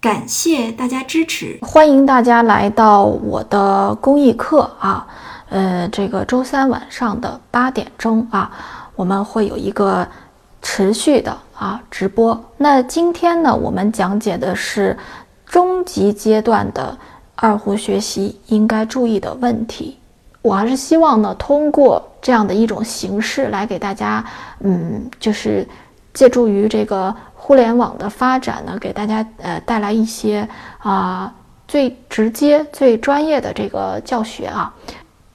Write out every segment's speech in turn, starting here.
感谢大家支持，欢迎大家来到我的公益课啊，呃，这个周三晚上的八点钟啊，我们会有一个持续的啊直播。那今天呢，我们讲解的是中级阶段的二胡学习应该注意的问题。我还是希望呢，通过这样的一种形式来给大家，嗯，就是借助于这个。互联网的发展呢，给大家呃带来一些啊最直接、最专业的这个教学啊。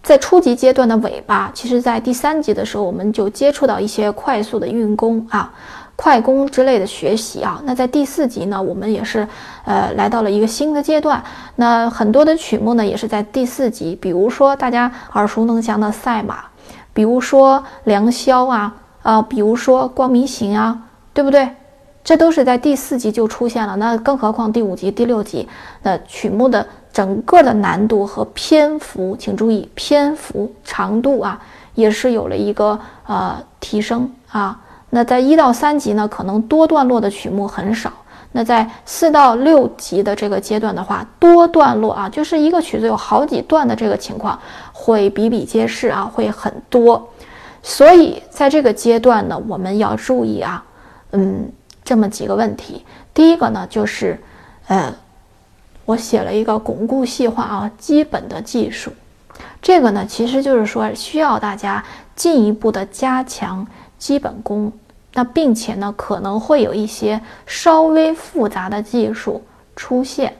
在初级阶段的尾巴，其实在第三级的时候，我们就接触到一些快速的运功啊、快弓之类的学习啊。那在第四级呢，我们也是呃来到了一个新的阶段。那很多的曲目呢，也是在第四级，比如说大家耳熟能详的赛马，比如说良宵啊啊，比如说光明行啊，对不对？这都是在第四级就出现了，那更何况第五级、第六级，那曲目的整个的难度和篇幅，请注意篇幅长度啊，也是有了一个呃提升啊。那在一到三级呢，可能多段落的曲目很少；那在四到六级的这个阶段的话，多段落啊，就是一个曲子有好几段的这个情况会比比皆是啊，会很多。所以在这个阶段呢，我们要注意啊，嗯。这么几个问题，第一个呢，就是，呃，我写了一个巩固细化啊，基本的技术，这个呢，其实就是说需要大家进一步的加强基本功，那并且呢，可能会有一些稍微复杂的技术出现。